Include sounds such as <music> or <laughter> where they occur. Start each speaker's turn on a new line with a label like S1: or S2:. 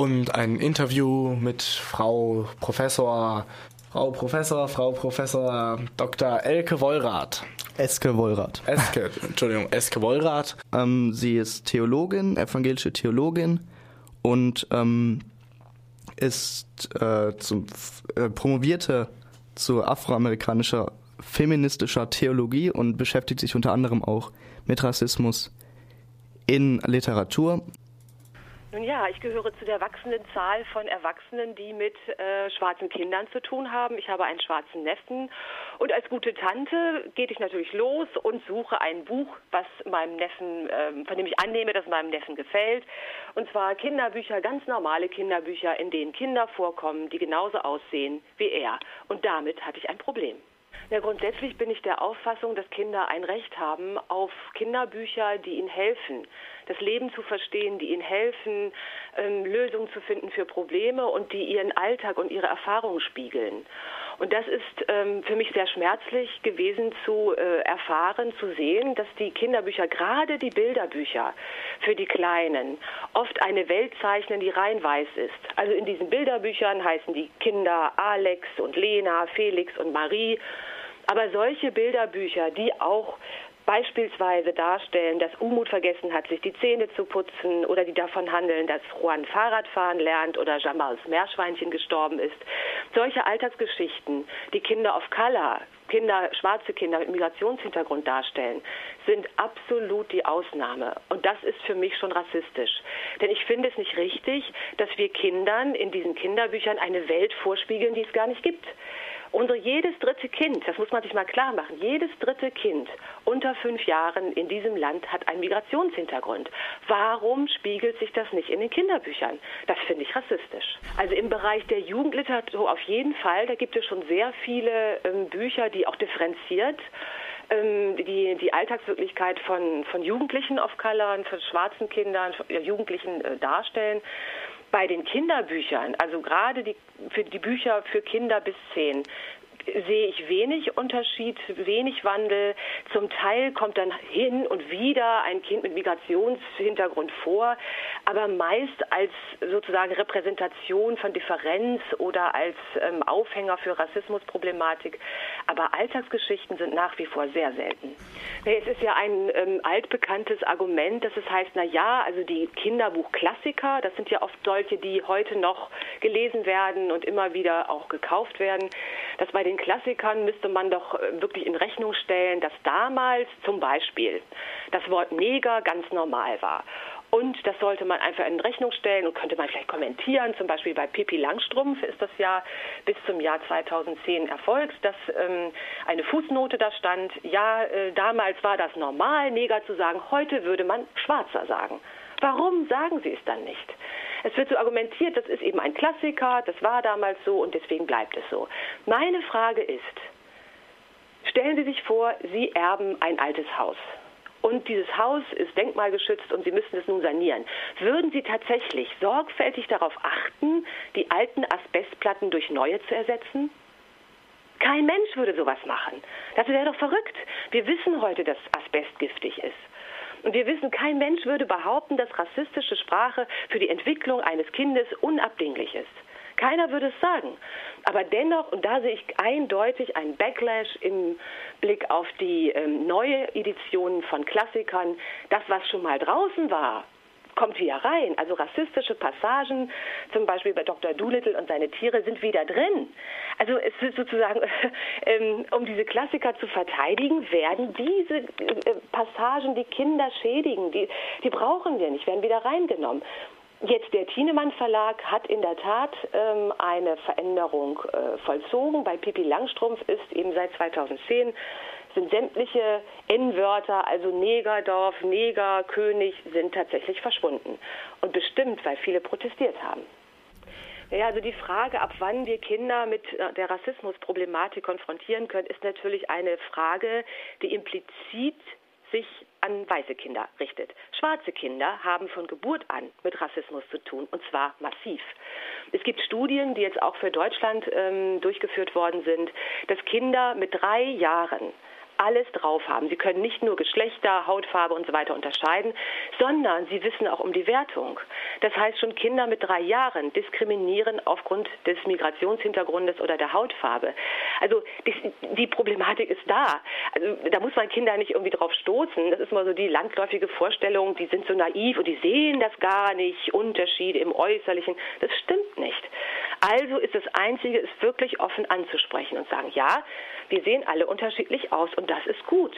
S1: und ein Interview mit Frau Professor, Frau Professor, Frau Professor Dr. Elke Wollrath.
S2: Eske Wollrath.
S1: Eske, Entschuldigung, Eske Wollrath.
S2: Ähm, sie ist Theologin, evangelische Theologin und ähm, ist äh, zum, äh, promovierte zu afroamerikanischer feministischer Theologie und beschäftigt sich unter anderem auch mit Rassismus in Literatur
S3: nun ja, ich gehöre zu der wachsenden Zahl von Erwachsenen, die mit äh, schwarzen Kindern zu tun haben. Ich habe einen schwarzen Neffen und als gute Tante gehe ich natürlich los und suche ein Buch, was meinem Neffen, äh, von dem ich annehme, dass meinem Neffen gefällt. Und zwar Kinderbücher, ganz normale Kinderbücher, in denen Kinder vorkommen, die genauso aussehen wie er. Und damit hatte ich ein Problem. Ja, grundsätzlich bin ich der Auffassung, dass Kinder ein Recht haben auf Kinderbücher, die ihnen helfen, das Leben zu verstehen, die ihnen helfen, ähm, Lösungen zu finden für Probleme und die ihren Alltag und ihre Erfahrungen spiegeln. Und das ist ähm, für mich sehr schmerzlich gewesen zu äh, erfahren, zu sehen, dass die Kinderbücher, gerade die Bilderbücher für die Kleinen, oft eine Welt zeichnen, die rein weiß ist. Also in diesen Bilderbüchern heißen die Kinder Alex und Lena, Felix und Marie. Aber solche Bilderbücher, die auch beispielsweise darstellen, dass Umut vergessen hat, sich die Zähne zu putzen oder die davon handeln, dass Juan Fahrradfahren lernt oder Jamals Meerschweinchen gestorben ist. Solche Alltagsgeschichten, die Kinder of Color, Kinder, schwarze Kinder mit Migrationshintergrund darstellen, sind absolut die Ausnahme. Und das ist für mich schon rassistisch. Denn ich finde es nicht richtig, dass wir Kindern in diesen Kinderbüchern eine Welt vorspiegeln, die es gar nicht gibt. Unsere jedes dritte Kind, das muss man sich mal klar machen, jedes dritte Kind unter fünf Jahren in diesem Land hat einen Migrationshintergrund. Warum spiegelt sich das nicht in den Kinderbüchern? Das finde ich rassistisch. Also im Bereich der Jugendliteratur auf jeden Fall, da gibt es schon sehr viele ähm, Bücher, die auch differenziert ähm, die, die Alltagswirklichkeit von, von Jugendlichen of Color, von schwarzen Kindern, von, Jugendlichen äh, darstellen. Bei den Kinderbüchern, also gerade die, für die Bücher für Kinder bis zehn, sehe ich wenig Unterschied, wenig Wandel. Zum Teil kommt dann hin und wieder ein Kind mit Migrationshintergrund vor, aber meist als sozusagen Repräsentation von Differenz oder als ähm, Aufhänger für Rassismusproblematik. Aber Alltagsgeschichten sind nach wie vor sehr selten. Es ist ja ein ähm, altbekanntes Argument, dass es heißt, na ja, also die Kinderbuchklassiker, das sind ja oft solche, die heute noch gelesen werden und immer wieder auch gekauft werden, dass bei den Klassikern müsste man doch äh, wirklich in Rechnung stellen, dass damals zum Beispiel das Wort Neger ganz normal war. Und das sollte man einfach in Rechnung stellen und könnte man vielleicht kommentieren. Zum Beispiel bei Pippi Langstrumpf ist das ja bis zum Jahr 2010 erfolgt, dass ähm, eine Fußnote da stand, ja, äh, damals war das normal, Neger zu sagen, heute würde man Schwarzer sagen. Warum sagen Sie es dann nicht? Es wird so argumentiert, das ist eben ein Klassiker, das war damals so und deswegen bleibt es so. Meine Frage ist, stellen Sie sich vor, Sie erben ein altes Haus. Und dieses Haus ist denkmalgeschützt und Sie müssen es nun sanieren. Würden Sie tatsächlich sorgfältig darauf achten, die alten Asbestplatten durch neue zu ersetzen? Kein Mensch würde sowas machen. Das wäre doch verrückt. Wir wissen heute, dass Asbest giftig ist. Und wir wissen, kein Mensch würde behaupten, dass rassistische Sprache für die Entwicklung eines Kindes unabdinglich ist. Keiner würde es sagen. Aber dennoch, und da sehe ich eindeutig einen Backlash im Blick auf die ähm, neue Editionen von Klassikern, das, was schon mal draußen war, kommt wieder rein. Also rassistische Passagen, zum Beispiel bei Dr. Doolittle und seine Tiere, sind wieder drin. Also es ist sozusagen, <laughs> ähm, um diese Klassiker zu verteidigen, werden diese äh, Passagen, die Kinder schädigen, die, die brauchen wir nicht, werden wieder reingenommen. Jetzt der Thienemann Verlag hat in der Tat ähm, eine Veränderung äh, vollzogen. Bei Pippi Langstrumpf ist eben seit 2010 sind sämtliche N-Wörter, also Negerdorf, Neger, König, sind tatsächlich verschwunden. Und bestimmt, weil viele protestiert haben. Ja, also die Frage, ab wann wir Kinder mit äh, der Rassismusproblematik konfrontieren können, ist natürlich eine Frage, die implizit sich an weiße Kinder richtet. Schwarze Kinder haben von Geburt an mit Rassismus zu tun, und zwar massiv. Es gibt Studien, die jetzt auch für Deutschland ähm, durchgeführt worden sind, dass Kinder mit drei Jahren alles drauf haben. Sie können nicht nur Geschlechter, Hautfarbe und so weiter unterscheiden, sondern sie wissen auch um die Wertung. Das heißt, schon Kinder mit drei Jahren diskriminieren aufgrund des Migrationshintergrundes oder der Hautfarbe. Also die, Problematik ist da. Also da muss man Kinder nicht irgendwie drauf stoßen. Das ist mal so die landläufige Vorstellung, die sind so naiv und die sehen das gar nicht, Unterschiede im Äußerlichen. Das stimmt nicht. Also ist das Einzige, es wirklich offen anzusprechen und sagen, ja, wir sehen alle unterschiedlich aus und das ist gut.